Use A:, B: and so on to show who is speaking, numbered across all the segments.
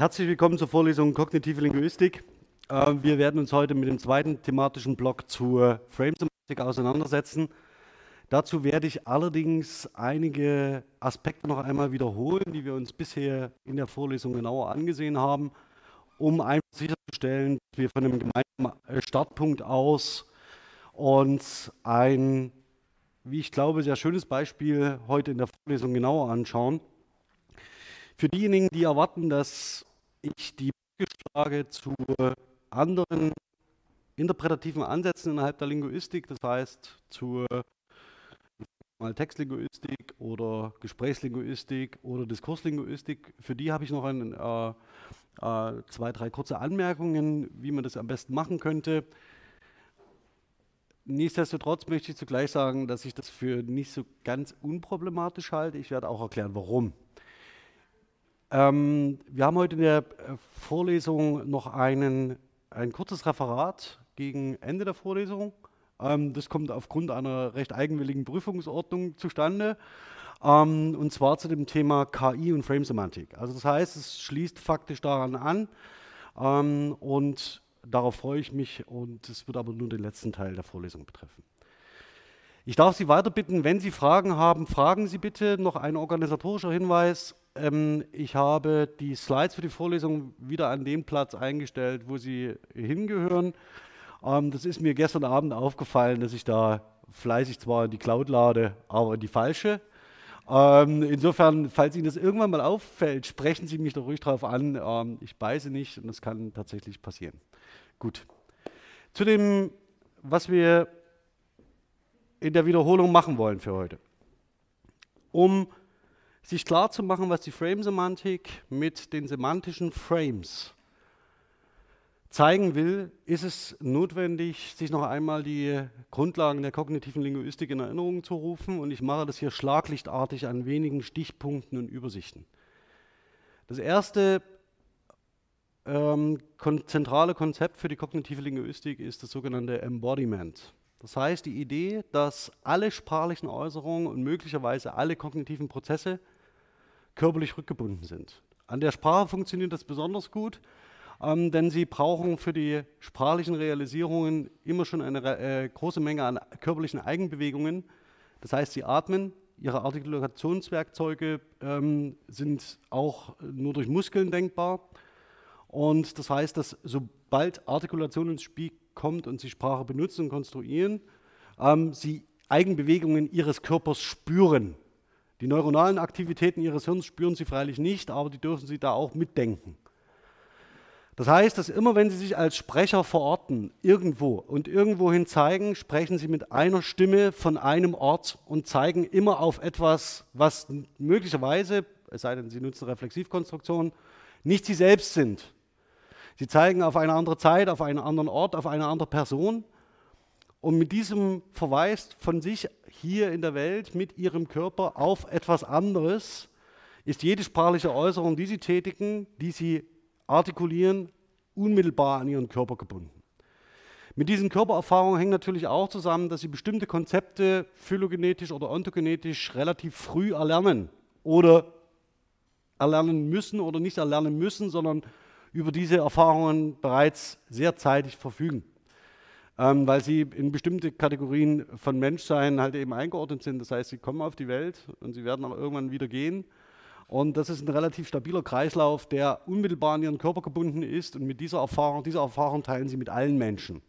A: Herzlich willkommen zur Vorlesung Kognitive Linguistik. Äh, wir werden uns heute mit dem zweiten thematischen Block zur Frame-Semantik auseinandersetzen. Dazu werde ich allerdings einige Aspekte noch einmal wiederholen, die wir uns bisher in der Vorlesung genauer angesehen haben, um einfach sicherzustellen, dass wir von einem gemeinsamen äh, Startpunkt aus uns ein, wie ich glaube, sehr schönes Beispiel heute in der Vorlesung genauer anschauen. Für diejenigen, die erwarten, dass ich die Brücke schlage zu anderen interpretativen Ansätzen innerhalb der Linguistik, das heißt zu mal Textlinguistik oder Gesprächslinguistik oder Diskurslinguistik. Für die habe ich noch ein, äh, äh, zwei, drei kurze Anmerkungen, wie man das am besten machen könnte. Nichtsdestotrotz möchte ich zugleich sagen, dass ich das für nicht so ganz unproblematisch halte. Ich werde auch erklären, warum. Ähm, wir haben heute in der äh, Vorlesung noch einen, ein kurzes Referat gegen Ende der Vorlesung. Ähm, das kommt aufgrund einer recht eigenwilligen Prüfungsordnung zustande. Ähm, und zwar zu dem Thema KI und Frame-Semantik. Also das heißt, es schließt faktisch daran an ähm, und darauf freue ich mich und es wird aber nur den letzten Teil der Vorlesung betreffen. Ich darf Sie weiter bitten, wenn Sie Fragen haben, fragen Sie bitte. Noch ein organisatorischer Hinweis. Ähm, ich habe die Slides für die Vorlesung wieder an dem Platz eingestellt, wo sie hingehören. Ähm, das ist mir gestern Abend aufgefallen, dass ich da fleißig zwar in die Cloud lade, aber in die falsche. Ähm, insofern, falls Ihnen das irgendwann mal auffällt, sprechen Sie mich doch ruhig darauf an. Ähm, ich beiße nicht und das kann tatsächlich passieren. Gut. Zu dem, was wir in der Wiederholung machen wollen für heute. Um sich klar zu machen, was die Frame-Semantik mit den semantischen Frames zeigen will, ist es notwendig, sich noch einmal die Grundlagen der kognitiven Linguistik in Erinnerung zu rufen. Und ich mache das hier schlaglichtartig an wenigen Stichpunkten und Übersichten. Das erste ähm, zentrale Konzept für die kognitive Linguistik ist das sogenannte Embodiment. Das heißt, die Idee, dass alle sprachlichen Äußerungen und möglicherweise alle kognitiven Prozesse körperlich rückgebunden sind. An der Sprache funktioniert das besonders gut, ähm, denn sie brauchen für die sprachlichen Realisierungen immer schon eine äh, große Menge an körperlichen Eigenbewegungen. Das heißt, sie atmen, ihre Artikulationswerkzeuge ähm, sind auch nur durch Muskeln denkbar. Und das heißt, dass sobald Artikulation ins Spiel kommt und sie Sprache benutzen und konstruieren, ähm, sie Eigenbewegungen ihres Körpers spüren. Die neuronalen Aktivitäten ihres Hirns spüren sie freilich nicht, aber die dürfen sie da auch mitdenken. Das heißt, dass immer wenn Sie sich als Sprecher verorten, irgendwo und irgendwohin zeigen, sprechen Sie mit einer Stimme von einem Ort und zeigen immer auf etwas, was möglicherweise, es sei denn, Sie nutzen Reflexivkonstruktionen, nicht Sie selbst sind. Sie zeigen auf eine andere Zeit, auf einen anderen Ort, auf eine andere Person. Und mit diesem Verweis von sich hier in der Welt mit ihrem Körper auf etwas anderes ist jede sprachliche Äußerung, die sie tätigen, die sie artikulieren, unmittelbar an ihren Körper gebunden. Mit diesen Körpererfahrungen hängt natürlich auch zusammen, dass sie bestimmte Konzepte phylogenetisch oder ontogenetisch relativ früh erlernen oder erlernen müssen oder nicht erlernen müssen, sondern über diese Erfahrungen bereits sehr zeitig verfügen, ähm, weil sie in bestimmte Kategorien von Menschsein halt eben eingeordnet sind. Das heißt, sie kommen auf die Welt und sie werden aber irgendwann wieder gehen und das ist ein relativ stabiler Kreislauf, der unmittelbar an ihren Körper gebunden ist. Und mit dieser Erfahrung, diese Erfahrung teilen sie mit allen Menschen.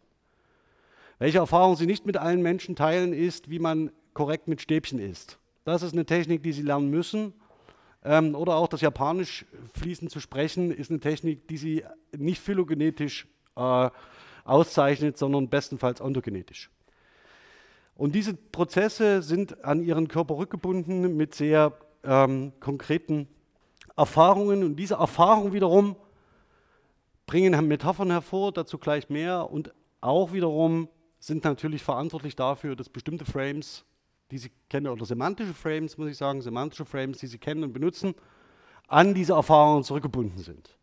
A: Welche Erfahrung sie nicht mit allen Menschen teilen, ist, wie man korrekt mit Stäbchen isst. Das ist eine Technik, die sie lernen müssen. Ähm, oder auch das Japanisch fließend zu sprechen, ist eine Technik, die sie nicht phylogenetisch äh, auszeichnet, sondern bestenfalls ontogenetisch. Und diese Prozesse sind an ihren Körper rückgebunden mit sehr ähm, konkreten Erfahrungen. Und diese Erfahrungen wiederum bringen Metaphern hervor, dazu gleich mehr. Und auch wiederum sind natürlich verantwortlich dafür, dass bestimmte Frames, die Sie kennen, oder semantische Frames, muss ich sagen, semantische Frames, die Sie kennen und benutzen, an diese Erfahrungen zurückgebunden sind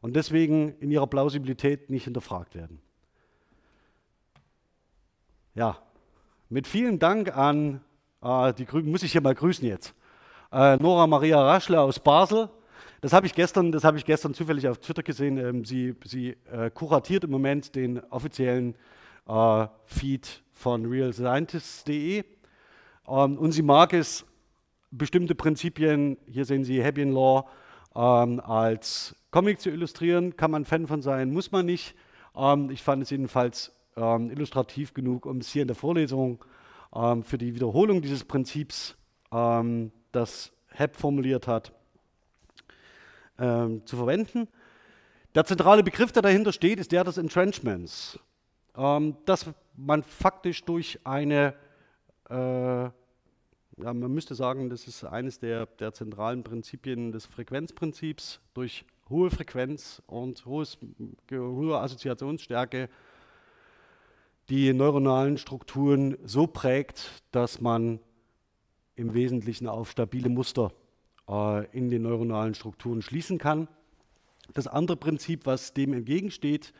A: und deswegen in ihrer Plausibilität nicht hinterfragt werden. Ja, mit vielen Dank an äh, die Grünen, muss ich hier mal grüßen jetzt äh, Nora Maria Raschle aus Basel. Das habe ich gestern, habe ich gestern zufällig auf Twitter gesehen. Ähm, sie sie äh, kuratiert im Moment den offiziellen äh, Feed von realscientists.de ähm, und sie mag es, bestimmte Prinzipien, hier sehen Sie Hebbian Law, ähm, als Comic zu illustrieren. Kann man Fan von sein, muss man nicht. Ähm, ich fand es jedenfalls ähm, illustrativ genug, um es hier in der Vorlesung ähm, für die Wiederholung dieses Prinzips, ähm, das Heb formuliert hat, zu verwenden. Der zentrale Begriff, der dahinter steht, ist der des Entrenchments. dass man faktisch durch eine äh, ja, man müsste sagen, das ist eines der, der zentralen Prinzipien des Frequenzprinzips. Durch hohe Frequenz und hohes, hohe Assoziationsstärke die neuronalen Strukturen so prägt, dass man im Wesentlichen auf stabile Muster äh, in den neuronalen Strukturen schließen kann. Das andere Prinzip, was dem entgegensteht,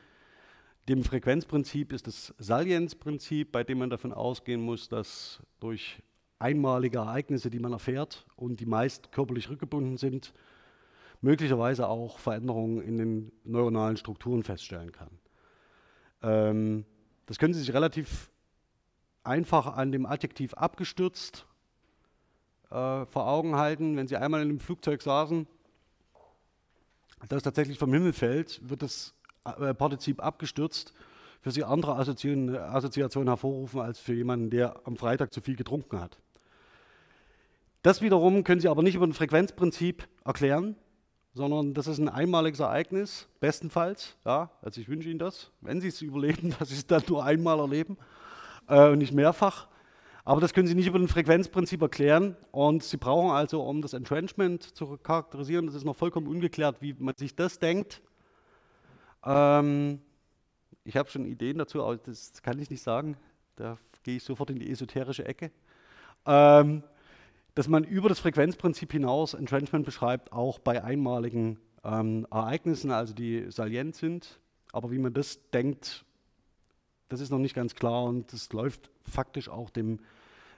A: dem Frequenzprinzip, ist das Salienzprinzip, bei dem man davon ausgehen muss, dass durch einmalige Ereignisse, die man erfährt und die meist körperlich rückgebunden sind, möglicherweise auch Veränderungen in den neuronalen Strukturen feststellen kann. Ähm, das können Sie sich relativ einfach an dem Adjektiv abgestürzt äh, vor Augen halten. Wenn Sie einmal in einem Flugzeug saßen, das tatsächlich vom Himmel fällt, wird das äh, Partizip abgestürzt für Sie andere Assoziationen, Assoziationen hervorrufen als für jemanden, der am Freitag zu viel getrunken hat. Das wiederum können Sie aber nicht über ein Frequenzprinzip erklären, sondern das ist ein einmaliges Ereignis, bestenfalls. Ja, also ich wünsche Ihnen das, wenn Sie es überleben, dass Sie es dann nur einmal erleben äh, und nicht mehrfach. Aber das können Sie nicht über ein Frequenzprinzip erklären und Sie brauchen also, um das Entrenchment zu charakterisieren, das ist noch vollkommen ungeklärt, wie man sich das denkt. Ähm, ich habe schon Ideen dazu, aber das kann ich nicht sagen. Da gehe ich sofort in die esoterische Ecke. Ähm, dass man über das Frequenzprinzip hinaus Entrenchment beschreibt, auch bei einmaligen ähm, Ereignissen, also die salient sind. Aber wie man das denkt, das ist noch nicht ganz klar und das läuft faktisch auch dem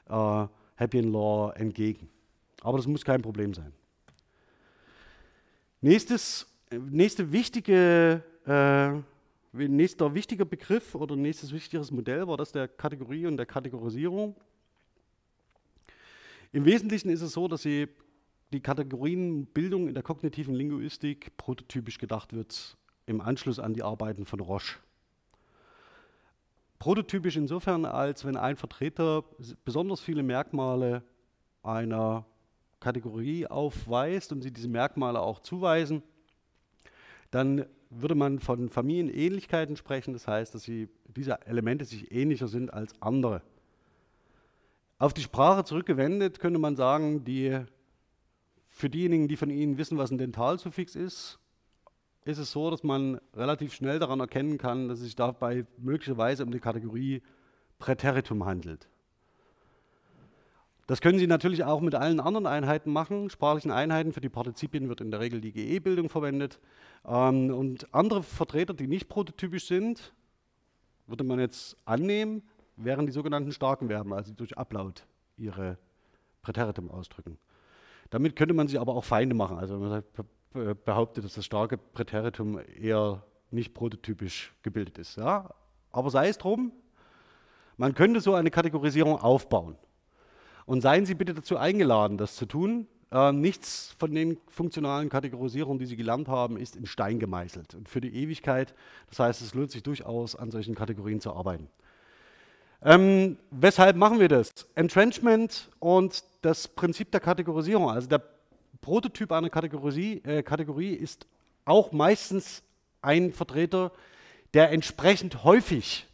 A: äh, Hebbian Law entgegen. Aber das muss kein Problem sein. Nächstes, nächste wichtige, äh, nächster wichtiger Begriff oder nächstes wichtiges Modell war das der Kategorie und der Kategorisierung. Im Wesentlichen ist es so, dass sie die Kategorienbildung in der kognitiven Linguistik prototypisch gedacht wird im Anschluss an die Arbeiten von Roche. Prototypisch insofern, als wenn ein Vertreter besonders viele Merkmale einer Kategorie aufweist und sie diese Merkmale auch zuweisen, dann würde man von Familienähnlichkeiten sprechen. Das heißt, dass sie, diese Elemente sich ähnlicher sind als andere. Auf die Sprache zurückgewendet könnte man sagen, die, für diejenigen, die von Ihnen wissen, was ein Dentalsuffix ist, ist es so, dass man relativ schnell daran erkennen kann, dass es sich dabei möglicherweise um die Kategorie Präteritum handelt. Das können Sie natürlich auch mit allen anderen Einheiten machen. Sprachlichen Einheiten für die Partizipien wird in der Regel die GE-Bildung verwendet. Ähm, und andere Vertreter, die nicht prototypisch sind, würde man jetzt annehmen, wären die sogenannten starken Verben, also durch Ablaut ihre Präteritum ausdrücken. Damit könnte man sich aber auch Feinde machen. Also wenn man behauptet, dass das starke Präteritum eher nicht prototypisch gebildet ist. Ja? Aber sei es drum, man könnte so eine Kategorisierung aufbauen. Und seien Sie bitte dazu eingeladen, das zu tun. Äh, nichts von den funktionalen Kategorisierungen, die Sie gelernt haben, ist in Stein gemeißelt und für die Ewigkeit. Das heißt, es lohnt sich durchaus, an solchen Kategorien zu arbeiten. Ähm, weshalb machen wir das? Entrenchment und das Prinzip der Kategorisierung. Also der Prototyp einer Kategorie, äh, Kategorie ist auch meistens ein Vertreter, der entsprechend häufig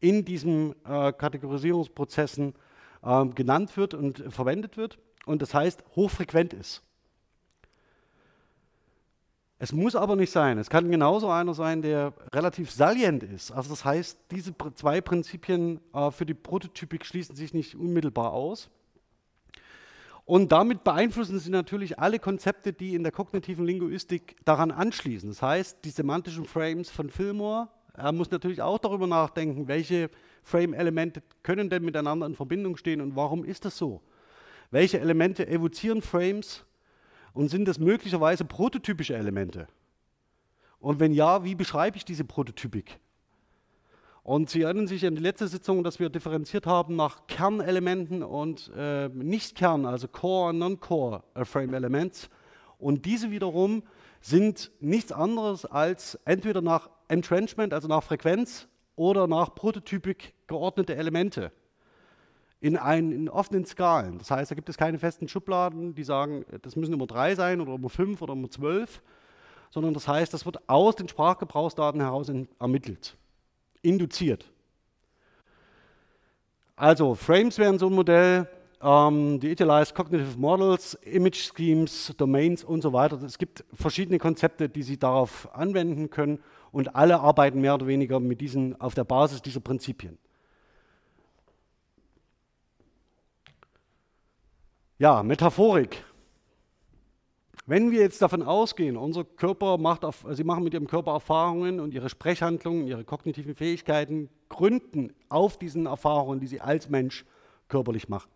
A: in diesen äh, Kategorisierungsprozessen äh, genannt wird und verwendet wird und das heißt hochfrequent ist. Es muss aber nicht sein. Es kann genauso einer sein, der relativ salient ist. Also das heißt, diese zwei Prinzipien äh, für die Prototypik schließen sich nicht unmittelbar aus. Und damit beeinflussen sie natürlich alle Konzepte, die in der kognitiven Linguistik daran anschließen. Das heißt, die semantischen Frames von Fillmore, er muss natürlich auch darüber nachdenken, welche Frame-Elemente können denn miteinander in Verbindung stehen und warum ist das so? Welche Elemente evozieren Frames Und sind das möglicherweise prototypische Elemente? Und wenn ja, wie beschreibe ich diese Prototypik? Und Sie erinnern sich an die letzte Sitzung, dass wir differenziert haben nach Kernelementen und äh, Nicht-Kern, also Core und Non-Core äh, Frame Elements. Und diese wiederum sind nichts anderes als entweder nach Entrenchment, also nach Frequenz, oder nach Prototypik geordnete Elemente in, ein, in offenen Skalen. Das heißt, da gibt es keine festen Schubladen, die sagen, das müssen immer drei sein oder immer fünf oder immer zwölf, sondern das heißt, das wird aus den Sprachgebrauchsdaten heraus ermittelt, induziert. Also Frames wären so ein Modell, ähm, die Idealized Cognitive Models, Image Schemes, Domains und so weiter. Es gibt verschiedene Konzepte, die Sie darauf anwenden können und alle arbeiten mehr oder weniger mit diesen, auf der Basis dieser Prinzipien. Ja, Metaphorik. Wenn wir jetzt davon ausgehen, unser Körper macht, Sie machen mit Ihrem Körper Erfahrungen und Ihre Sprechhandlungen, Ihre kognitiven Fähigkeiten gründen auf diesen Erfahrungen, die Sie als Mensch körperlich machen.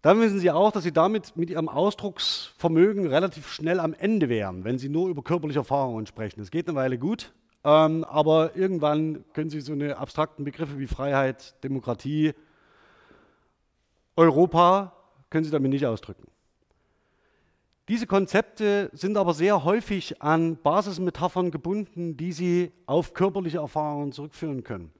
A: Dann wissen Sie auch, dass Sie damit mit Ihrem Ausdrucksvermögen relativ schnell am Ende wären, wenn Sie nur über körperliche Erfahrungen sprechen. Das geht eine Weile gut, ähm, aber irgendwann können Sie so eine abstrakten Begriffe wie Freiheit, Demokratie, Europa, können Sie damit nicht ausdrücken. Diese Konzepte sind aber sehr häufig an Basismetaphern gebunden, die Sie auf körperliche Erfahrungen zurückführen können.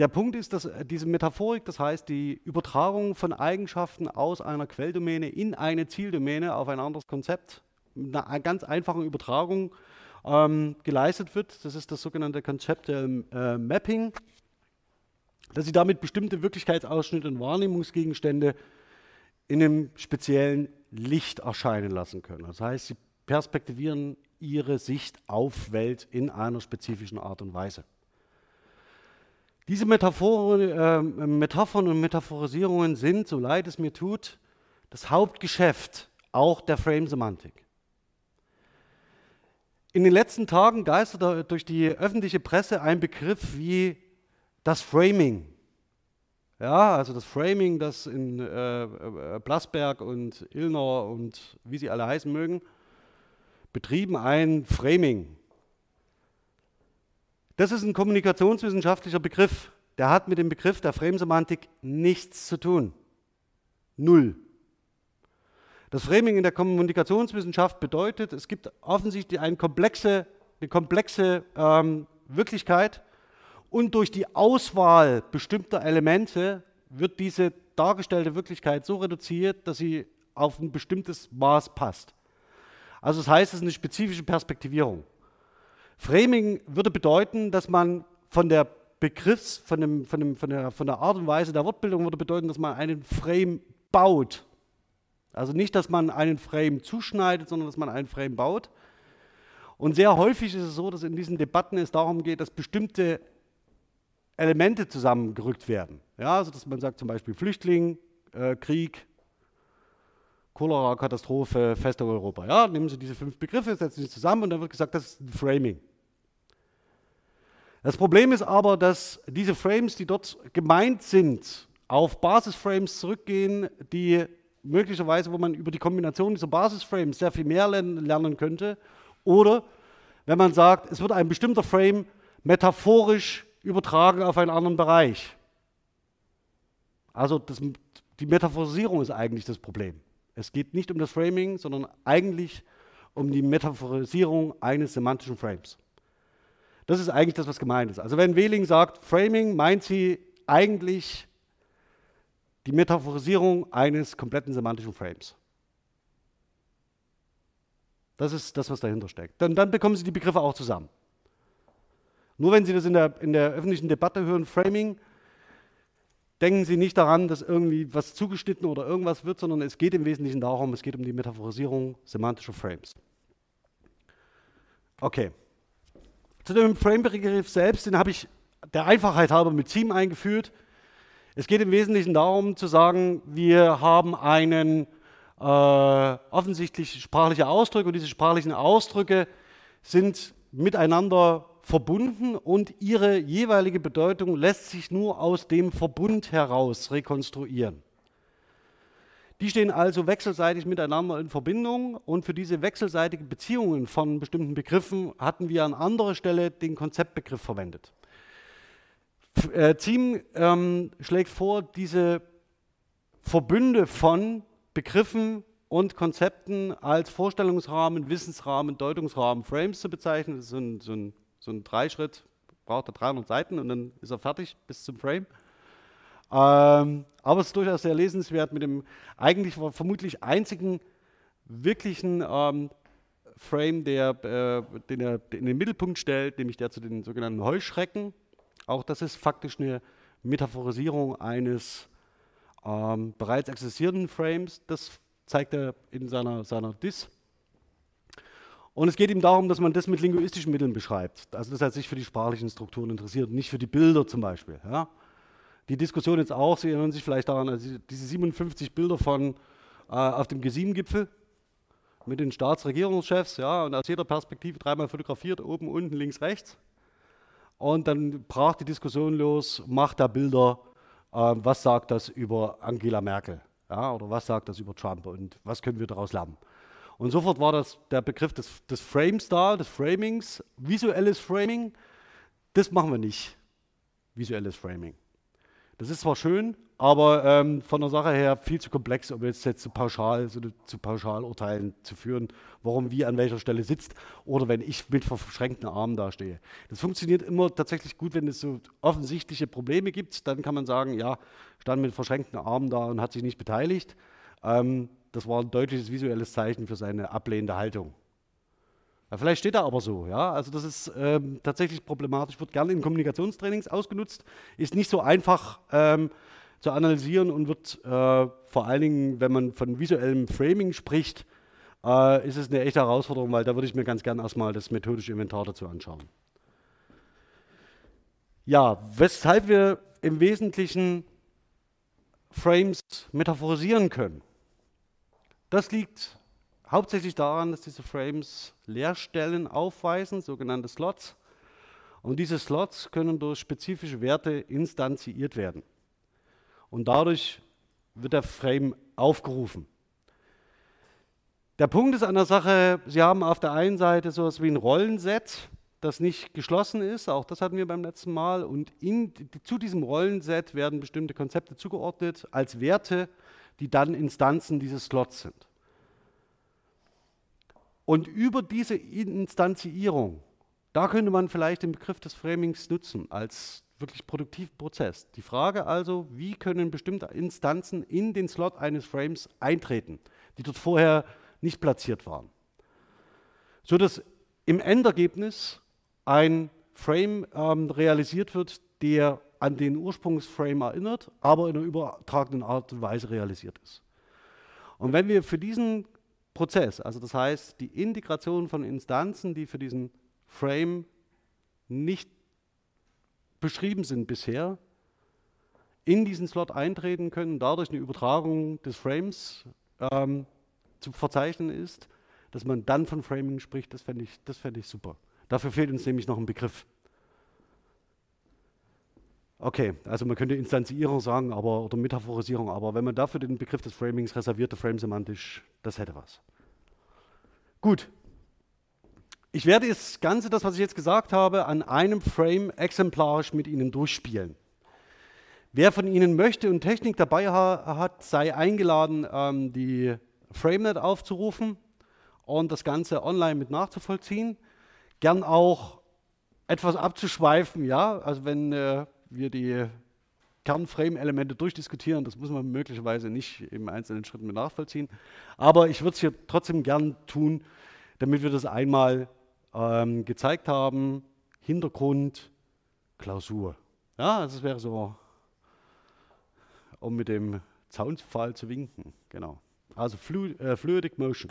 A: Der Punkt ist, dass äh, diese Metaphorik, das heißt die Übertragung von Eigenschaften aus einer Quelldomäne in eine Zieldomäne auf ein anderes Konzept, mit einer ganz einfachen Übertragung ähm, geleistet wird. Das ist das sogenannte Konzept äh, Mapping, dass Sie damit bestimmte Wirklichkeitsausschnitte und Wahrnehmungsgegenstände in einem speziellen Licht erscheinen lassen können. Das heißt, Sie perspektivieren Ihre Sicht auf Welt in einer spezifischen Art und Weise. Diese Metaphoren, äh, Metaphern und Metaphorisierungen sind, so leid es mir tut, das Hauptgeschäft auch der Frame-Semantik. In den letzten Tagen geisterte durch die öffentliche Presse ein Begriff wie das Framing. Ja, also das Framing, das in äh, äh Blasberg und Illner und wie sie alle heißen mögen, betrieben ein Framing. Das ist ein kommunikationswissenschaftlicher Begriff. Der hat mit dem Begriff der Framesemantik nichts zu tun. Null. Das Framing in der Kommunikationswissenschaft bedeutet, es gibt offensichtlich eine komplexe, eine komplexe ähm, Wirklichkeit und durch die Auswahl bestimmter Elemente wird diese dargestellte Wirklichkeit so reduziert, dass sie auf ein bestimmtes Maß passt. Also das heißt, es ist eine spezifische Perspektivierung. Framing würde bedeuten, dass man von der Begriffs, von, dem, von, dem, von, der, von der Art und Weise der Wortbildung würde bedeuten, dass man einen Frame baut. Also nicht, dass man einen Frame zuschneidet, sondern dass man einen Frame baut. Und sehr häufig ist es so, dass in diesen Debatten es darum geht, dass bestimmte Elemente zusammengerückt werden. Ja, also dass man sagt zum Beispiel Flüchtling, äh, Krieg, Cholera, Katastrophe, Feste Europa. Ja, nehmen Sie diese fünf Begriffe, setzen sie zusammen und dann wird gesagt, das ist ein Framing. Das Problem ist aber, dass diese Frames, die dort gemeint sind, auf Basisframes zurückgehen, die möglicherweise, wo man über die Kombination dieser Basisframes sehr viel mehr lernen könnte. Oder wenn man sagt, es wird ein bestimmter Frame metaphorisch übertragen auf einen anderen Bereich. Also das, die Metaphorisierung ist eigentlich das Problem. Es geht nicht um das Framing, sondern eigentlich um die Metaphorisierung eines semantischen Frames. Das ist eigentlich das, was gemeint ist. Also wenn Wehling sagt Framing, meint sie eigentlich die Metaphorisierung eines kompletten semantischen Frames. Das ist das, was dahinter steckt. Dann, dann bekommen Sie die Begriffe auch zusammen. Nur wenn Sie das in der, in der öffentlichen Debatte hören, Framing, denken Sie nicht daran, dass irgendwie was zugeschnitten oder irgendwas wird, sondern es geht im Wesentlichen darum, es geht um die Metaphorisierung semantischer Frames. Okay. Zu dem Frame-Begriff selbst, den habe ich der Einfachheit halber mit Theme eingeführt. Es geht im Wesentlichen darum zu sagen, wir haben einen äh, offensichtlich sprachliche Ausdrücke und diese sprachlichen Ausdrücke sind miteinander verbunden und ihre jeweilige Bedeutung lässt sich nur aus dem Verbund heraus rekonstruieren. Die stehen also wechselseitig miteinander in Verbindung und für diese wechselseitigen Beziehungen von bestimmten Begriffen hatten wir an anderer Stelle den Konzeptbegriff verwendet. Äh, ähm, schlägt vor, diese Verbünde von Begriffen und Konzepten als Vorstellungsrahmen, Wissensrahmen, Deutungsrahmen, Frames zu bezeichnen. Das ist so ein, so ein, so ein Dreischritt, braucht er 300 Seiten und dann ist er fertig bis zum Frame. Ähm, aber es ist durchaus sehr lesenswert mit dem eigentlich vermutlich einzigen wirklichen ähm, Frame, der, äh, den er in den Mittelpunkt stellt, nämlich der zu den sogenannten Heuschrecken. Auch das ist faktisch eine Metaphorisierung eines ähm, bereits existierenden Frames. Das zeigt er in seiner, seiner Dis. Und es geht ihm darum, dass man das mit linguistischen Mitteln beschreibt. Also dass er sich für die sprachlichen Strukturen interessiert, nicht für die Bilder zum Beispiel. Ja? die Diskussion jetzt auch, Sie erinnern sich vielleicht daran, also diese 57 Bilder von äh, auf dem G7-Gipfel mit den Staatsregierungschefs, ja, und aus jeder Perspektive dreimal fotografiert, oben, unten, links, rechts. Und dann brach die Diskussion los, macht da Bilder, äh, was sagt das über Angela Merkel, ja, oder was sagt das über Trump und was können wir daraus lernen. Und sofort war das der Begriff des, des Frames da, des Framings, visuelles Framing, das machen wir nicht, visuelles Framing. Das ist zwar schön, aber ähm, von der Sache her viel zu komplex, um jetzt, jetzt zu pauschal, so zu Pauschalurteilen zu führen, warum wie an welcher Stelle sitzt oder wenn ich mit verschränkten Armen dastehe. Das funktioniert immer tatsächlich gut, wenn es so offensichtliche Probleme gibt. Dann kann man sagen, ja, stand mit verschränkten Armen da und hat sich nicht beteiligt. Ähm, das war ein deutliches visuelles Zeichen für seine ablehnende Haltung. Ja, vielleicht steht er aber so, ja. Also das ist ähm, tatsächlich problematisch, wird gerne in Kommunikationstrainings ausgenutzt, ist nicht so einfach ähm, zu analysieren und wird äh, vor allen Dingen, wenn man von visuellem Framing spricht, äh, ist es eine echte Herausforderung, weil da würde ich mir ganz gerne erstmal das methodische Inventar dazu anschauen. Ja, weshalb wir im Wesentlichen Frames metaphorisieren können. Das liegt hauptsächlich daran, dass diese Frames Leerstellen aufweisen, sogenannte Slots. Und diese Slots können durch spezifische Werte instanziert werden. Und dadurch wird der Frame aufgerufen. Der Punkt ist an der Sache, Sie haben auf der einen Seite so etwas wie ein Rollenset, das nicht geschlossen ist, auch das hatten wir beim letzten Mal, und in, zu diesem Rollenset werden bestimmte Konzepte zugeordnet als Werte, die dann Instanzen dieses Slots sind. Und über diese Instanzierung, da könnte man vielleicht den Begriff des Framings nutzen als wirklich produktiven Prozess. Die Frage also, wie können bestimmte Instanzen in den Slot eines Frames eintreten, die dort vorher nicht platziert waren. So dass im Endergebnis ein Frame ähm, realisiert wird, der an den Ursprungsframe erinnert, aber in einer übertragenen Art und Weise realisiert ist. Und wenn wir für diesen Prozess. Also das heißt, die Integration von Instanzen, die für diesen Frame nicht beschrieben sind bisher, in diesen Slot eintreten können, dadurch eine Übertragung des Frames ähm, zu verzeichnen ist, dass man dann von Framing spricht, das fände ich, fänd ich super. Dafür fehlt uns nämlich noch ein Begriff. Okay, also man könnte Instanzierung sagen aber, oder Metaphorisierung, aber wenn man dafür den Begriff des Framings reservierte, frame-semantisch, das hätte was. Gut. Ich werde das Ganze, das, was ich jetzt gesagt habe, an einem Frame exemplarisch mit Ihnen durchspielen. Wer von Ihnen möchte und Technik dabei ha hat, sei eingeladen, ähm, die FrameNet aufzurufen und das Ganze online mit nachzuvollziehen. Gern auch etwas abzuschweifen, ja, also wenn äh, wir die Kernframe-Elemente durchdiskutieren. Das muss man möglicherweise nicht im einzelnen Schritten mit nachvollziehen. Aber ich würde es hier trotzdem gern tun, damit wir das einmal ähm, gezeigt haben. Hintergrund, Klausur. Ja, also es wäre so, um mit dem Zaunpfahl zu winken. Genau. Also Flu äh, Fluidic Motion.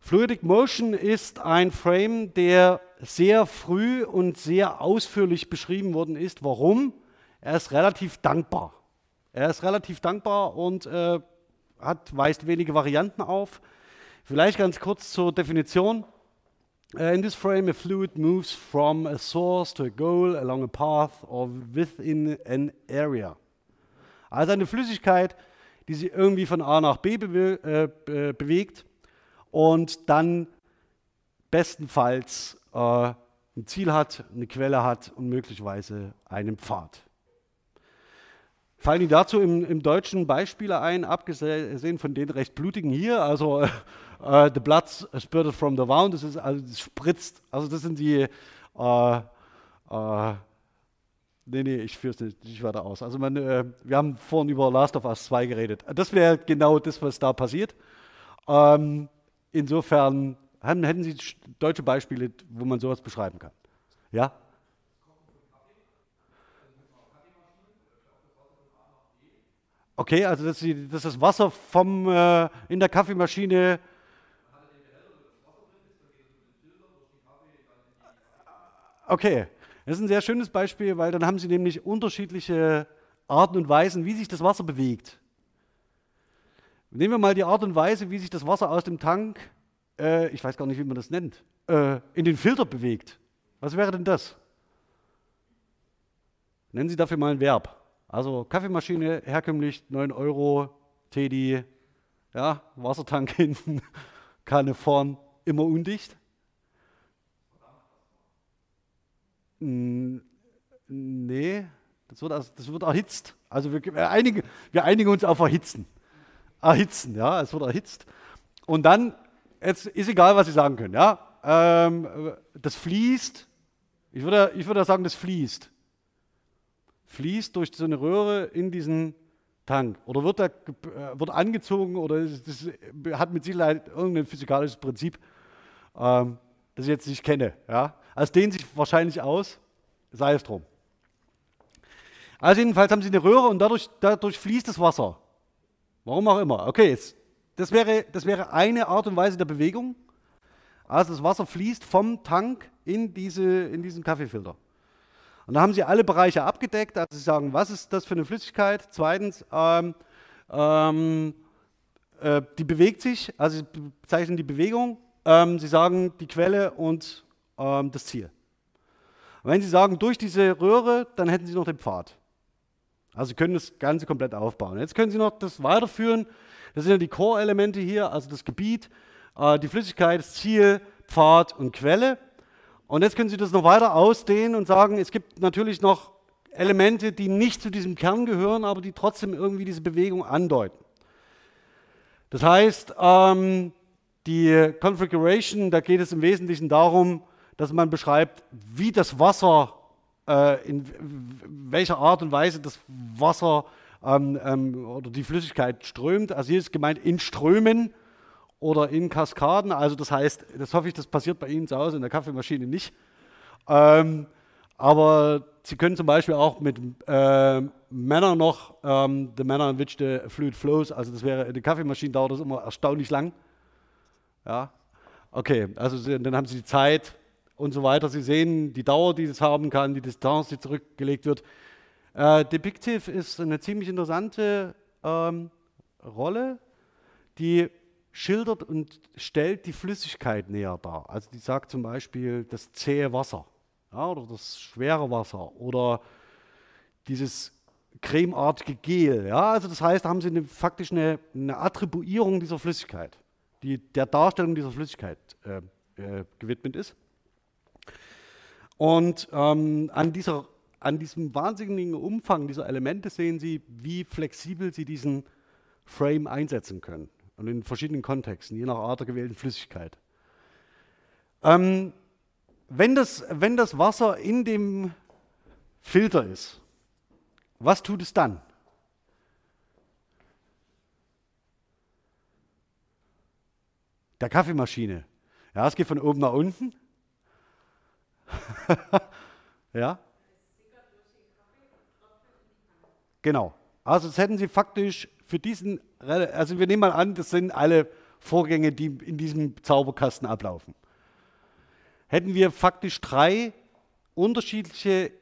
A: Fluidic Motion ist ein Frame, der sehr früh und sehr ausführlich beschrieben worden ist. Warum? Er ist relativ dankbar. Er ist relativ dankbar und äh, hat, weist wenige Varianten auf. Vielleicht ganz kurz zur Definition. Uh, in this frame, a fluid moves from a source to a goal along a path or within an area. Also eine Flüssigkeit die sich irgendwie von A nach B bewe äh, bewegt und dann bestenfalls äh, ein Ziel hat, eine Quelle hat und möglicherweise einen Pfad. Fallen Ihnen dazu im, im Deutschen Beispiele ein, abgesehen von den recht blutigen hier, also äh, the blood spurted from the wound, das ist also das spritzt, also das sind die, äh, äh, nee, nee, ich führe es nicht, nicht, weiter aus. Also man, äh, wir haben vorhin über Last of Us 2 geredet. Das wäre genau das, was da passiert. Ähm, insofern haben, hätten Sie deutsche Beispiele, wo man sowas beschreiben kann? Ja? Okay, also dass, Sie, dass das Wasser vom, äh, in der Kaffeemaschine Okay, das ist ein sehr schönes Beispiel, weil dann haben Sie nämlich unterschiedliche Arten und Weisen, wie sich das Wasser bewegt. Nehmen wir mal die Art und Weise, wie sich das Wasser aus dem Tank, äh, ich weiß gar nicht, wie man das nennt, äh, in den Filter bewegt. Was wäre denn das? Nennen Sie dafür mal ein Verb. Also Kaffeemaschine, herkömmlich 9 Euro, Teddy, ja, Wassertank hinten, Kanne vorn, immer undicht. Nee, das wird, das wird erhitzt. Also wir, wir, einigen, wir einigen uns auf erhitzen. Erhitzen, ja, es wird erhitzt. Und dann, jetzt ist egal, was Sie sagen können, ja. Ähm, das fließt, ich würde, ich würde sagen, das fließt fließt durch so eine Röhre in diesen Tank oder wird, da, äh, wird angezogen oder das hat mit Sicherheit irgendein physikalisches Prinzip, ähm, das ich jetzt nicht kenne. Ja? Also dehnt sich wahrscheinlich aus, sei es drum. Also jedenfalls haben sie eine Röhre und dadurch, dadurch fließt das Wasser. Warum auch immer. Okay, jetzt, das, wäre, das wäre eine Art und Weise der Bewegung. Also das Wasser fließt vom Tank in, diese, in diesen Kaffeefilter. Und da haben sie alle Bereiche abgedeckt. Also sie sagen, was ist das für eine Flüssigkeit? Zweitens, ähm, ähm, äh, die bewegt sich, also sie bezeichnen die Bewegung. Ähm, sie sagen die Quelle und ähm, das Ziel. Wenn Sie sagen durch diese Röhre, dann hätten Sie noch den Pfad. Also Sie können das Ganze komplett aufbauen. Jetzt können Sie noch das weiterführen. Das sind ja die Core-Elemente hier, also das Gebiet, äh, die Flüssigkeit, das Ziel, Pfad und Quelle. Und jetzt können Sie das noch weiter ausdehnen und sagen, es gibt natürlich noch Elemente, die nicht zu diesem Kern gehören, aber die trotzdem irgendwie diese Bewegung andeuten. Das heißt, ähm, die Configuration, da geht es im Wesentlichen darum, dass man beschreibt, wie das Wasser, äh, in welcher Art und Weise das Wasser ähm, ähm, oder die Flüssigkeit strömt. Also hier ist gemeint in Strömen oder in Kaskaden. Also das heißt, das hoffe ich, das passiert bei Ihnen zu Hause in der Kaffeemaschine nicht. Ähm, aber Sie können zum Beispiel auch mit äh, Männern noch, ähm, the manner in which the fluid flows, also das wäre, in der Kaffeemaschine dauert das immer erstaunlich lang. Ja, okay, also dann haben Sie die Zeit und so weiter. Sie sehen die Dauer, die das haben kann, die Distanz, die zurückgelegt wird. Äh, Depictive ist eine ziemlich interessante ähm, Rolle, die schildert und stellt die Flüssigkeit näher dar. Also die sagt zum Beispiel das zähe Wasser ja, oder das schwere Wasser oder dieses cremeartige Gel. Ja? Also das heißt, da haben sie eine, faktisch eine, eine Attribuierung dieser Flüssigkeit, die der Darstellung dieser Flüssigkeit äh, äh, gewidmet ist. Und ähm, an, dieser, an diesem wahnsinnigen Umfang dieser Elemente sehen Sie, wie flexibel Sie diesen Frame einsetzen können und in verschiedenen Kontexten, je nach Art der gewählten Flüssigkeit. Ähm, wenn, das, wenn das Wasser in dem Filter ist, was tut es dann? Der Kaffeemaschine. Ja, es geht von oben nach unten. ja? Genau. Also das hätten Sie faktisch für diesen, also wir nehmen mal an, das sind alle Vorgänge, die in diesem Zauberkasten ablaufen. Hätten wir faktisch drei unterschiedliche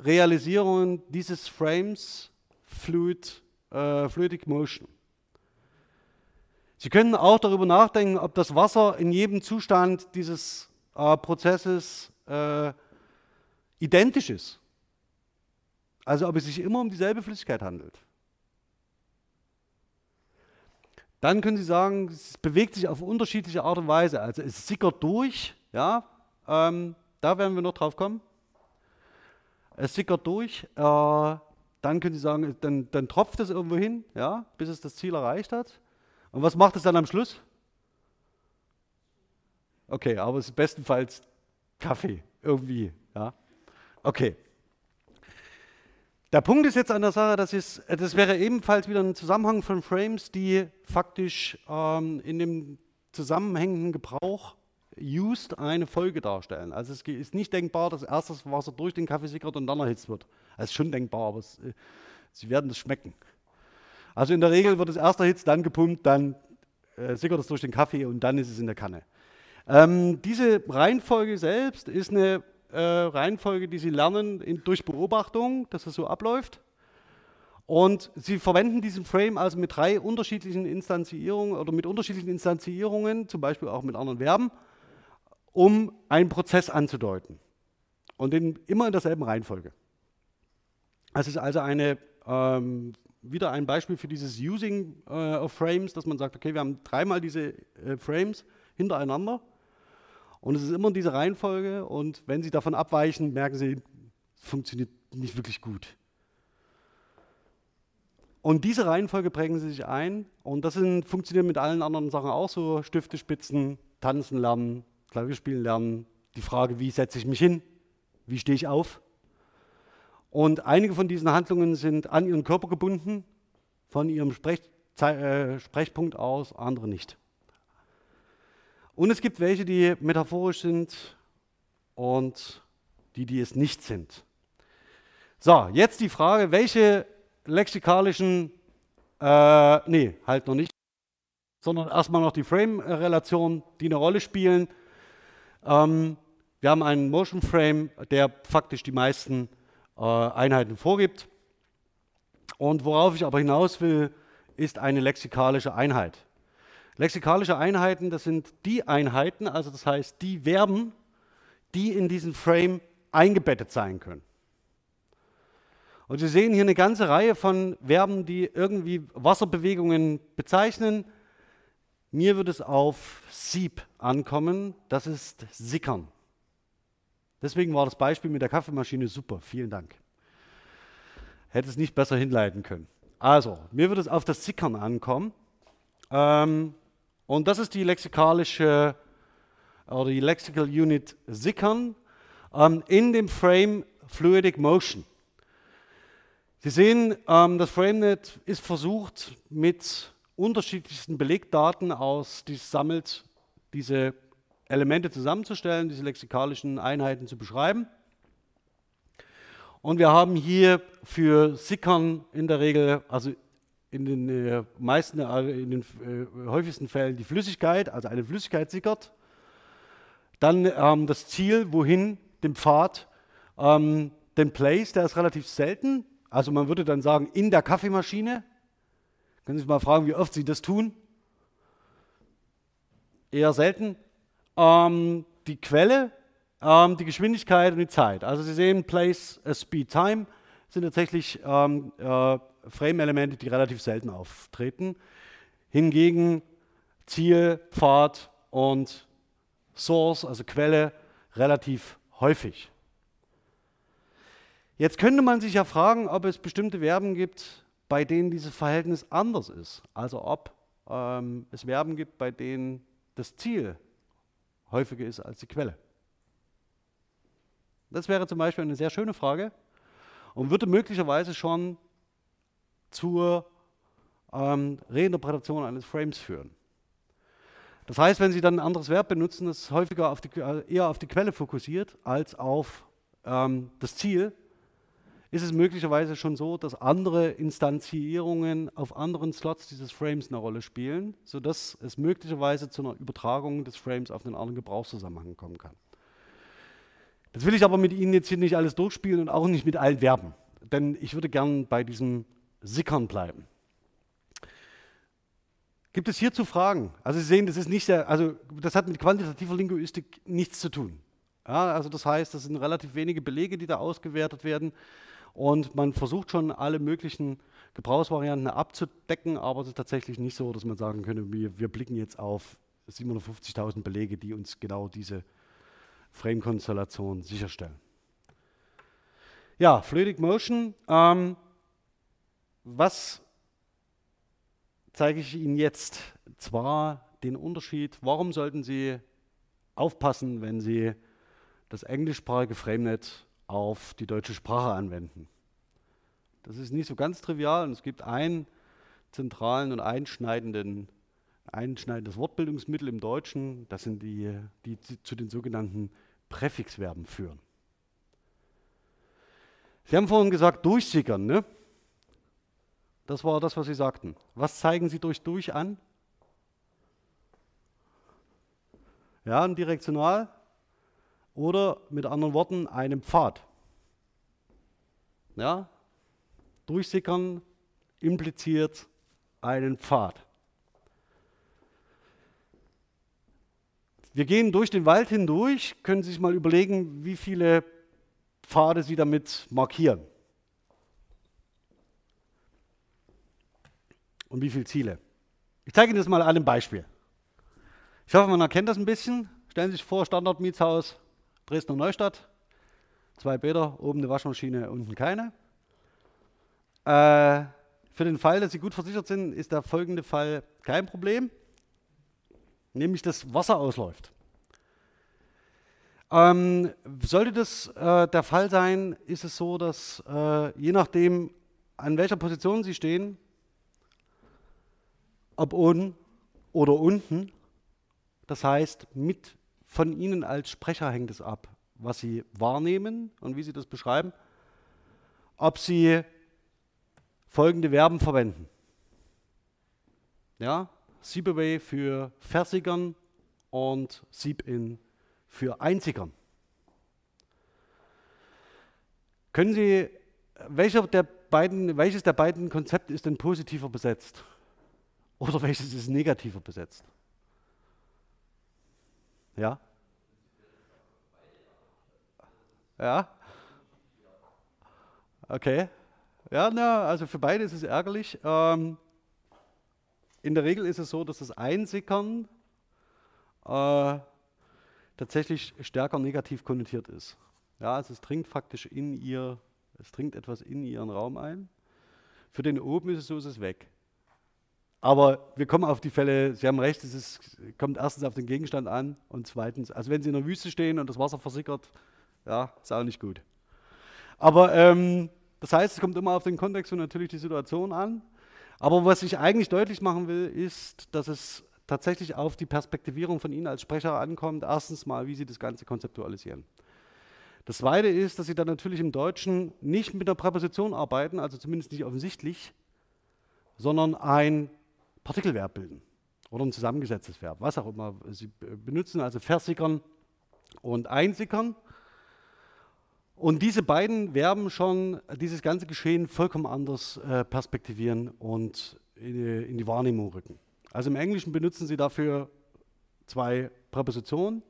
A: Realisierungen dieses Frames Fluid, äh, Fluidic Motion. Sie können auch darüber nachdenken, ob das Wasser in jedem Zustand dieses äh, Prozesses äh, identisch ist. Also ob es sich immer um dieselbe Flüssigkeit handelt. dann können Sie sagen, es bewegt sich auf unterschiedliche Art und Weise. Also es sickert durch, ja, ähm, da werden wir noch drauf kommen. Es sickert durch, äh, dann können Sie sagen, dann, dann tropft es irgendwo hin, ja, bis es das Ziel erreicht hat. Und was macht es dann am Schluss? Okay, aber es ist bestenfalls Kaffee, irgendwie, ja. Okay. Der Punkt ist jetzt an der Sache, das, ist, das wäre ebenfalls wieder ein Zusammenhang von Frames, die faktisch ähm, in dem zusammenhängenden Gebrauch used eine Folge darstellen. Also es ist nicht denkbar, dass erst das Wasser durch den Kaffee sickert und dann erhitzt wird. Das ist schon denkbar, aber es, äh, Sie werden das schmecken. Also in der Regel wird es erst erhitzt, dann gepumpt, dann äh, sickert es durch den Kaffee und dann ist es in der Kanne. Ähm, diese Reihenfolge selbst ist eine äh, Reihenfolge, die Sie lernen in, durch Beobachtung, dass es so abläuft. Und Sie verwenden diesen Frame also mit drei unterschiedlichen Instanzierungen oder mit unterschiedlichen Instanzierungen, zum Beispiel auch mit anderen Verben, um einen Prozess anzudeuten. Und in, immer in derselben Reihenfolge. Es ist also eine, ähm, wieder ein Beispiel für dieses Using äh, of Frames, dass man sagt, okay, wir haben dreimal diese äh, Frames hintereinander und es ist immer diese Reihenfolge und wenn Sie davon abweichen, merken Sie, es funktioniert nicht wirklich gut. Und diese Reihenfolge prägen Sie sich ein und das sind, funktioniert mit allen anderen Sachen auch so, Stifte spitzen, tanzen lernen, Klavier spielen lernen, die Frage, wie setze ich mich hin, wie stehe ich auf. Und einige von diesen Handlungen sind an ihren Körper gebunden, von ihrem Sprech, äh, Sprechpunkt aus, andere nicht. Und es gibt welche, die metaphorisch sind und die, die es nicht sind. So, jetzt die Frage, welche lexikalischen, äh, nee, halt noch nicht, sondern erstmal noch die Frame-Relationen, die eine Rolle spielen. Ähm, wir haben einen Motion Frame, der faktisch die meisten äh, Einheiten vorgibt. Und worauf ich aber hinaus will, ist eine lexikalische Einheit. Lexikalische Einheiten, das sind die Einheiten, also das heißt die Verben, die in diesen Frame eingebettet sein können. Und Sie sehen hier eine ganze Reihe von Verben, die irgendwie Wasserbewegungen bezeichnen. Mir wird es auf Sieb ankommen, das ist Sickern. Deswegen war das Beispiel mit der Kaffeemaschine super, vielen Dank. Hätte es nicht besser hinleiten können. Also, mir wird es auf das Sickern ankommen. Ähm, und das ist die lexikalische oder die Lexical Unit Sickern ähm, in dem Frame Fluidic Motion. Sie sehen, ähm, das FrameNet ist versucht, mit unterschiedlichsten Belegdaten aus, die es sammelt, diese Elemente zusammenzustellen, diese lexikalischen Einheiten zu beschreiben. Und wir haben hier für Sickern in der Regel, also in den äh, meisten, äh, in den äh, häufigsten Fällen die Flüssigkeit, also eine Flüssigkeit sickert. Dann ähm, das Ziel, wohin, den Pfad, ähm, den Place, der ist relativ selten. Also man würde dann sagen, in der Kaffeemaschine. Können Sie sich mal fragen, wie oft Sie das tun? Eher selten. Ähm, die Quelle, ähm, die Geschwindigkeit und die Zeit. Also Sie sehen, Place, Speed, Time sind tatsächlich ähm, äh, Frame-Elemente, die relativ selten auftreten. Hingegen Ziel, Pfad und Source, also Quelle, relativ häufig. Jetzt könnte man sich ja fragen, ob es bestimmte Verben gibt, bei denen dieses Verhältnis anders ist. Also ob ähm, es Verben gibt, bei denen das Ziel häufiger ist als die Quelle. Das wäre zum Beispiel eine sehr schöne Frage und würde möglicherweise schon zur ähm, Reinterpretation eines Frames führen. Das heißt, wenn Sie dann ein anderes Verb benutzen, das häufiger auf die, äh, eher auf die Quelle fokussiert als auf ähm, das Ziel, ist es möglicherweise schon so, dass andere Instanzierungen auf anderen Slots dieses Frames eine Rolle spielen, sodass es möglicherweise zu einer Übertragung des Frames auf einen anderen Gebrauchszusammenhang kommen kann. Das will ich aber mit Ihnen jetzt hier nicht alles durchspielen und auch nicht mit allen Verben, denn ich würde gern bei diesem Sickern bleiben. Gibt es hierzu Fragen? Also Sie sehen, das ist nicht sehr, also das hat mit quantitativer Linguistik nichts zu tun. Ja, also das heißt, das sind relativ wenige Belege, die da ausgewertet werden und man versucht schon alle möglichen Gebrauchsvarianten abzudecken, aber es ist tatsächlich nicht so, dass man sagen könnte, wir, wir blicken jetzt auf 750.000 Belege, die uns genau diese Frame-Konstellation sicherstellen. Ja, Fluidic Motion. Ähm, was zeige ich Ihnen jetzt? Zwar den Unterschied, warum sollten Sie aufpassen, wenn Sie das englischsprachige FrameNet auf die deutsche Sprache anwenden. Das ist nicht so ganz trivial und es gibt einen zentralen und einschneidenden, einschneidendes Wortbildungsmittel im Deutschen, das sind die, die zu den sogenannten Präfixverben führen. Sie haben vorhin gesagt, durchsickern, ne? Das war das, was Sie sagten. Was zeigen Sie durch durch an? Ja, ein Direktional oder mit anderen Worten einem Pfad. Ja, Durchsickern impliziert einen Pfad. Wir gehen durch den Wald hindurch, können Sie sich mal überlegen, wie viele Pfade Sie damit markieren. Und wie viele Ziele. Ich zeige Ihnen das mal an einem Beispiel. Ich hoffe, man erkennt das ein bisschen. Stellen Sie sich vor, Standardmietshaus Dresdner Neustadt. Zwei Bäder, oben eine Waschmaschine, unten keine. Äh, für den Fall, dass Sie gut versichert sind, ist der folgende Fall kein Problem, nämlich dass Wasser ausläuft. Ähm, sollte das äh, der Fall sein, ist es so, dass äh, je nachdem, an welcher Position Sie stehen, ob oben oder unten, das heißt, mit von Ihnen als Sprecher hängt es ab, was Sie wahrnehmen und wie Sie das beschreiben, ob Sie folgende Verben verwenden. Ja, Siebaway für Versigern und Sieb-in für Einzigern. Können Sie, welcher der beiden, welches der beiden Konzepte ist denn positiver besetzt? Oder welches ist negativer besetzt? Ja? Ja? Okay. Ja, na, also für beide ist es ärgerlich. Ähm, in der Regel ist es so, dass das Einsickern äh, tatsächlich stärker negativ konnotiert ist. Ja, also es dringt faktisch in ihr, es dringt etwas in ihren Raum ein. Für den oben ist es so, ist es weg. Aber wir kommen auf die Fälle, Sie haben recht, es ist, kommt erstens auf den Gegenstand an und zweitens, also wenn Sie in der Wüste stehen und das Wasser versickert, ja, ist auch nicht gut. Aber ähm, das heißt, es kommt immer auf den Kontext und natürlich die Situation an. Aber was ich eigentlich deutlich machen will, ist, dass es tatsächlich auf die Perspektivierung von Ihnen als Sprecher ankommt. Erstens mal, wie Sie das Ganze konzeptualisieren. Das Zweite ist, dass Sie dann natürlich im Deutschen nicht mit einer Präposition arbeiten, also zumindest nicht offensichtlich, sondern ein Partikelverb bilden oder ein zusammengesetztes Verb, was auch immer Sie benutzen, also versickern und einsickern. Und diese beiden Verben schon dieses ganze Geschehen vollkommen anders äh, perspektivieren und in, in, die Wahrnehmung rücken. Also im Englischen benutzen Sie dafür zwei Präpositionen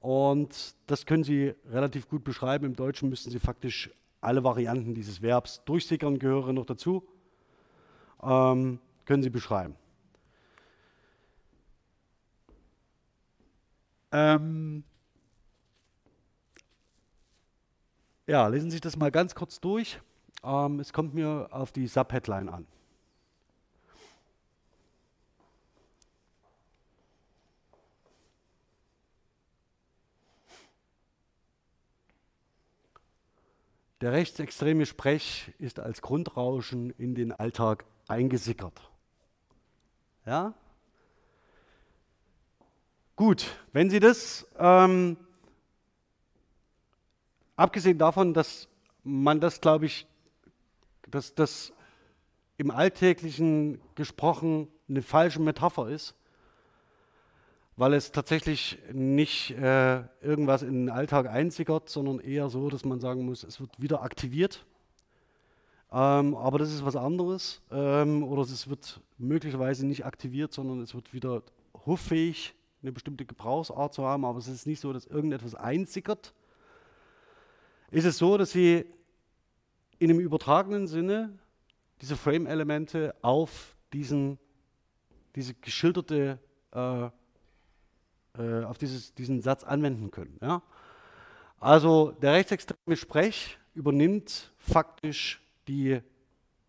A: und das können Sie relativ gut beschreiben. Im Deutschen müssten Sie faktisch alle Varianten dieses Verbs durchsickern, gehören noch dazu, ähm, können Sie beschreiben. Ähm, Ja, lesen Sie sich das mal ganz kurz durch. Ähm, es kommt mir auf die Subheadline an. Der rechtsextreme Sprech ist als Grundrauschen in den Alltag eingesickert. Ja? Gut, wenn Sie das ähm, Abgesehen davon, dass man das, glaube ich, dass das im Alltäglichen gesprochen eine falsche Metapher ist, weil es tatsächlich nicht äh, irgendwas in den Alltag einsickert, sondern eher so, dass man sagen muss, es wird wieder aktiviert. Ähm, aber das ist was anderes. Ähm, oder es wird möglicherweise nicht aktiviert, sondern es wird wieder hoffähig, eine bestimmte Gebrauchsart zu haben. Aber es ist nicht so, dass irgendetwas einsickert, ist es so, dass sie in einem übertragenen Sinne diese Frame-Elemente auf diesen, diese geschilderte, äh, äh, auf dieses, diesen Satz anwenden können. Ja? Also der rechtsextreme Sprech übernimmt faktisch die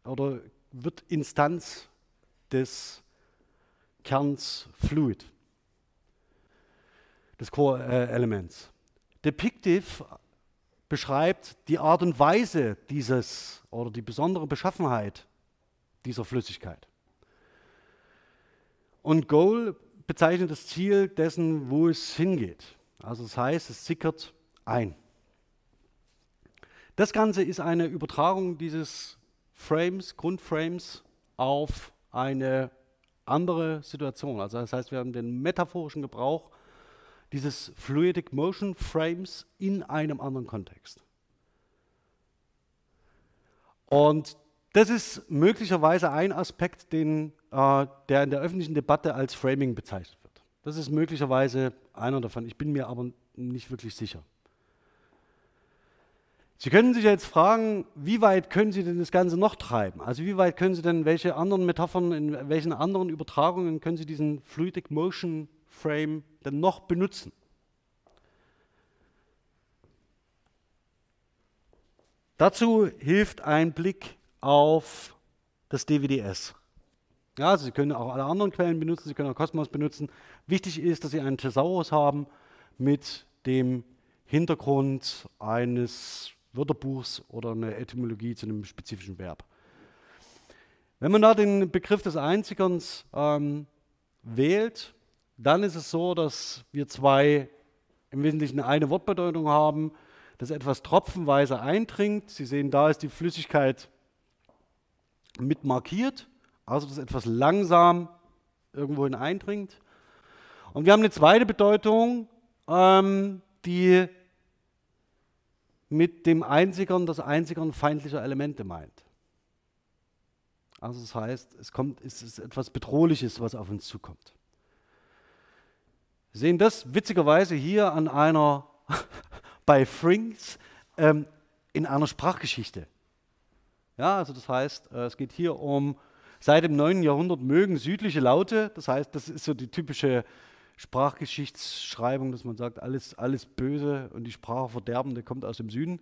A: oder wird Instanz des Kerns Fluid, des Core-Elements. Depictive beschreibt die Art und Weise dieses oder die besondere Beschaffenheit dieser Flüssigkeit. Und Goal bezeichnet das Ziel dessen, wo es hingeht. Also das heißt, es sickert ein. Das Ganze ist eine Übertragung dieses Frames, Grundframes auf eine andere Situation. Also das heißt, wir haben den metaphorischen Gebrauch dieses Fluidic Motion Frames in einem anderen Kontext. Und das ist möglicherweise ein Aspekt, den, äh, der in der öffentlichen Debatte als Framing bezeichnet wird. Das ist möglicherweise einer davon. Ich bin mir aber nicht wirklich sicher. Sie können sich jetzt fragen, wie weit können Sie denn das Ganze noch treiben? Also wie weit können Sie denn, welche anderen Metaphern, in welchen anderen Übertragungen können Sie diesen Fluidic Motion Frame denn noch benutzen? Dazu hilft ein Blick auf das DWDS. Ja, also Sie können auch alle anderen Quellen benutzen, Sie können auch Cosmos benutzen. Wichtig ist, dass Sie einen Thesaurus haben mit dem Hintergrund eines Wörterbuchs oder eine Etymologie zu einem spezifischen Verb. Wenn man da den Begriff des Einzigerns ähm, wählt, dann ist es so, dass wir zwei im Wesentlichen eine Wortbedeutung haben, das etwas tropfenweise eindringt. Sie sehen, da ist die Flüssigkeit mit markiert, also dass etwas langsam irgendwohin eindringt. Und wir haben eine zweite Bedeutung, ähm, die mit dem Einzigern das Einzigern feindlicher Elemente meint. Also das heißt, es, kommt, es ist etwas Bedrohliches, was auf uns zukommt. Wir sehen das witzigerweise hier an einer, bei Frings, ähm, in einer Sprachgeschichte. Ja, also das heißt, äh, es geht hier um, seit dem 9. Jahrhundert mögen südliche Laute, das heißt, das ist so die typische Sprachgeschichtsschreibung, dass man sagt, alles, alles Böse und die Sprache Verderbende kommt aus dem Süden.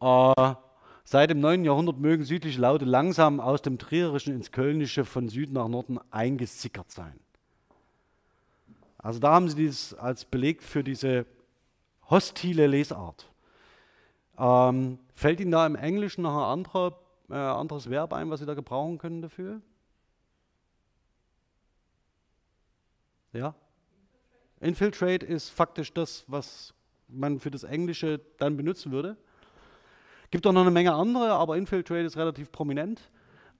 A: Äh, seit dem 9. Jahrhundert mögen südliche Laute langsam aus dem Trierischen ins Kölnische von Süden nach Norden eingesickert sein. Also da haben Sie dies als Beleg für diese hostile Lesart. Ähm, fällt Ihnen da im Englischen noch ein anderer, äh, anderes Verb ein, was Sie da gebrauchen können dafür? Ja? Infiltrate ist faktisch das, was man für das Englische dann benutzen würde. Gibt auch noch eine Menge andere, aber Infiltrate ist relativ prominent.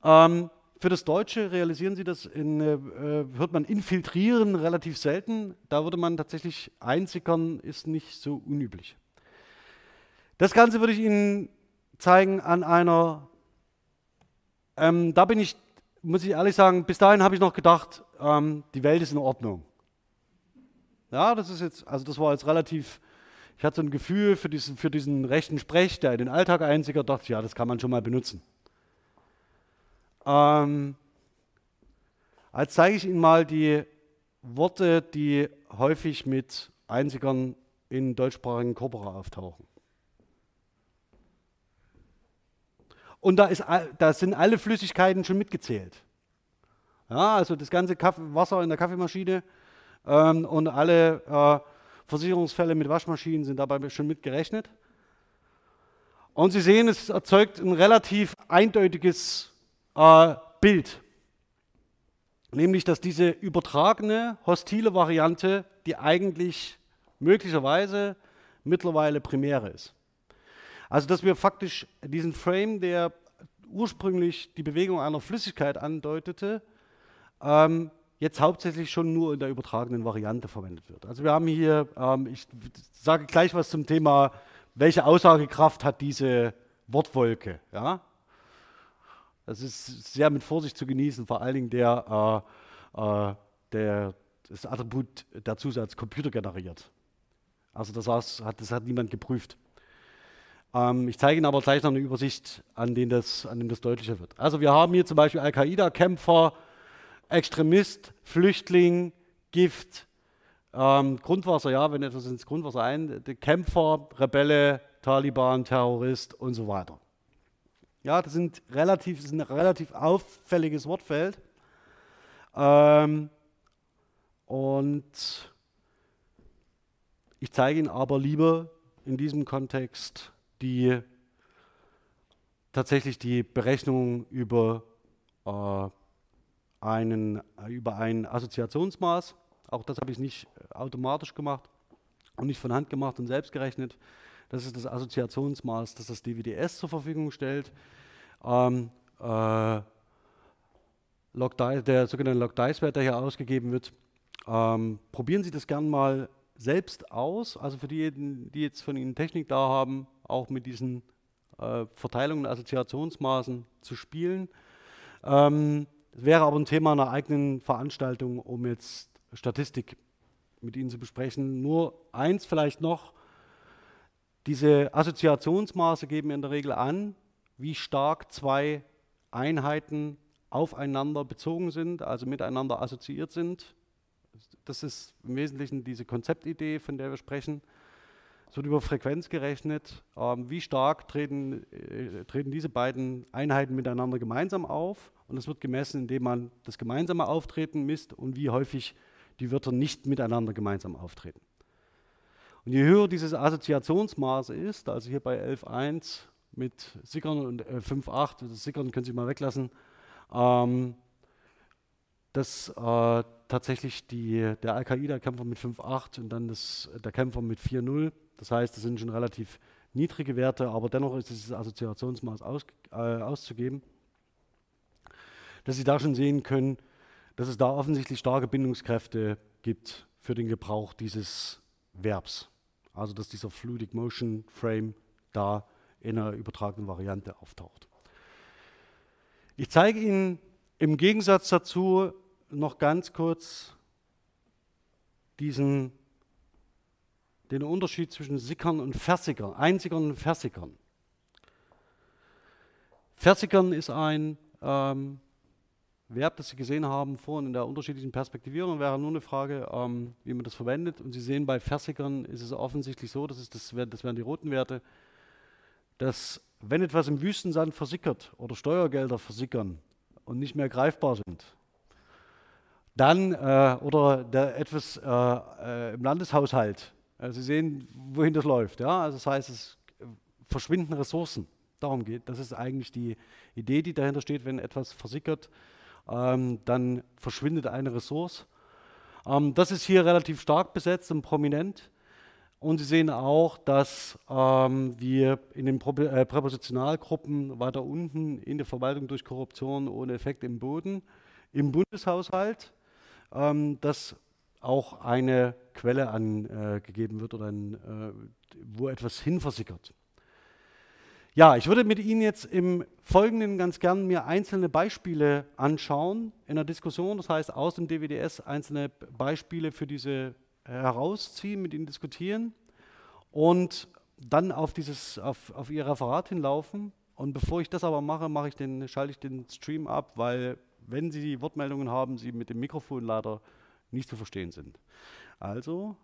A: Ähm, für das Deutsche realisieren Sie das, in, äh, hört man infiltrieren relativ selten. Da würde man tatsächlich einsickern, ist nicht so unüblich. Das Ganze würde ich Ihnen zeigen an einer, ähm, da bin ich, muss ich ehrlich sagen, bis dahin habe ich noch gedacht, ähm, die Welt ist in Ordnung. Ja, das ist jetzt, also das war jetzt relativ, ich hatte so ein Gefühl für diesen, für diesen rechten Sprech, der in den Alltag einzieht, dachte ja, das kann man schon mal benutzen. Ähm, als zeige ich Ihnen mal die Worte, die häufig mit Einzigern in deutschsprachigen Corpora auftauchen. Und da, ist, da sind alle Flüssigkeiten schon mitgezählt. Ja, also das ganze Kaffee, Wasser in der Kaffeemaschine ähm, und alle äh, Versicherungsfälle mit Waschmaschinen sind dabei schon mitgerechnet. Und Sie sehen, es erzeugt ein relativ eindeutiges äh, Bild. Nämlich, dass diese übertragene, hostile Variante, die eigentlich möglicherweise mittlerweile primäre ist. Also, dass wir faktisch diesen Frame, der ursprünglich die Bewegung einer Flüssigkeit andeutete, ähm, jetzt hauptsächlich schon nur in der übertragenen Variante verwendet wird. Also wir haben hier, ähm, ich sage gleich was zum Thema, welche Aussagekraft hat diese Wortwolke. Ja? Das ist sehr mit Vorsicht zu genießen, vor allen Dingen der, äh, äh, der, das Attribut der Zusatz Computer generiert. Also das, hat, das hat niemand geprüft. Ähm, ich zeige Ihnen aber gleich noch eine Übersicht, an, denen das, an dem das deutlicher wird. Also wir haben hier zum Beispiel Al-Qaida-Kämpfer, Extremist, Flüchtling, Gift, ähm, Grundwasser, ja, wenn etwas ins Grundwasser ein, Kämpfer, Rebelle, Taliban, Terrorist und so weiter. Ja, das, sind relativ, das ist ein relativ auffälliges Wortfeld. Ähm, und ich zeige Ihnen aber lieber in diesem Kontext die tatsächlich die Berechnung über, äh, einen, über ein Assoziationsmaß. Auch das habe ich nicht automatisch gemacht und nicht von Hand gemacht und selbst gerechnet. Das ist das Assoziationsmaß, das das DWDS zur Verfügung stellt. Ähm, äh, der sogenannte Log-Dice-Wert, der hier ausgegeben wird. Ähm, probieren Sie das gern mal selbst aus. Also für diejenigen, die jetzt von Ihnen Technik da haben, auch mit diesen äh, Verteilungen, Assoziationsmaßen zu spielen. Ähm, das wäre aber ein Thema einer eigenen Veranstaltung, um jetzt Statistik mit Ihnen zu besprechen. Nur eins vielleicht noch. Diese Assoziationsmaße geben in der Regel an, wie stark zwei Einheiten aufeinander bezogen sind, also miteinander assoziiert sind. Das ist im Wesentlichen diese Konzeptidee, von der wir sprechen. Es wird über Frequenz gerechnet. Ähm, wie stark treten, äh, treten diese beiden Einheiten miteinander gemeinsam auf? Und es wird gemessen, indem man das gemeinsame Auftreten misst und wie häufig die Wörter nicht miteinander gemeinsam auftreten. Und je höher dieses Assoziationsmaß ist, also hier bei 11.1 mit Sickern und äh, 5.8, das Sickern können Sie mal weglassen, ähm, dass äh, tatsächlich die, der Al-Qaida-Kämpfer mit 5,8 und dann das, der Kämpfer mit 4,0. Das heißt, das sind schon relativ niedrige Werte, aber dennoch ist dieses Assoziationsmaß aus, äh, auszugeben, dass Sie da schon sehen können, dass es da offensichtlich starke Bindungskräfte gibt für den Gebrauch dieses Verbs. Also dass dieser Fluidic Motion Frame da in einer übertragenen Variante auftaucht. Ich zeige Ihnen im Gegensatz dazu noch ganz kurz diesen, den Unterschied zwischen Sickern und Versickern, Einsickern und Versickern. Versickern ist ein ähm, Verb, das Sie gesehen haben vorhin in der unterschiedlichen Perspektivierung, wäre nur eine Frage, ähm, wie man das verwendet. Und Sie sehen, bei Versickern ist es offensichtlich so, das, ist das, das wären die roten Werte, dass wenn etwas im Wüstensand versickert oder Steuergelder versickern, und nicht mehr greifbar sind. Dann, äh, oder der etwas äh, äh, im Landeshaushalt. Also Sie sehen, wohin das läuft. Ja? Also das heißt, es verschwinden Ressourcen. Darum geht. Das ist eigentlich die Idee, die dahinter steht, wenn etwas versickert, ähm, dann verschwindet eine Ressource. Ähm, das ist hier relativ stark besetzt und prominent. Und Sie sehen auch, dass ähm, wir in den Prä äh, Präpositionalgruppen weiter unten in der Verwaltung durch Korruption ohne Effekt im Boden, im Bundeshaushalt, ähm, dass auch eine Quelle angegeben wird oder ein, äh, wo etwas hinversickert. Ja, ich würde mit Ihnen jetzt im Folgenden ganz gern mir einzelne Beispiele anschauen in der Diskussion, das heißt aus dem DWDS einzelne Beispiele für diese herausziehen, mit ihnen diskutieren und dann auf, dieses, auf, auf ihr Referat hinlaufen. Und bevor ich das aber mache, mache ich den, schalte ich den Stream ab, weil wenn Sie Wortmeldungen haben, sie mit dem Mikrofon leider nicht zu verstehen sind. Also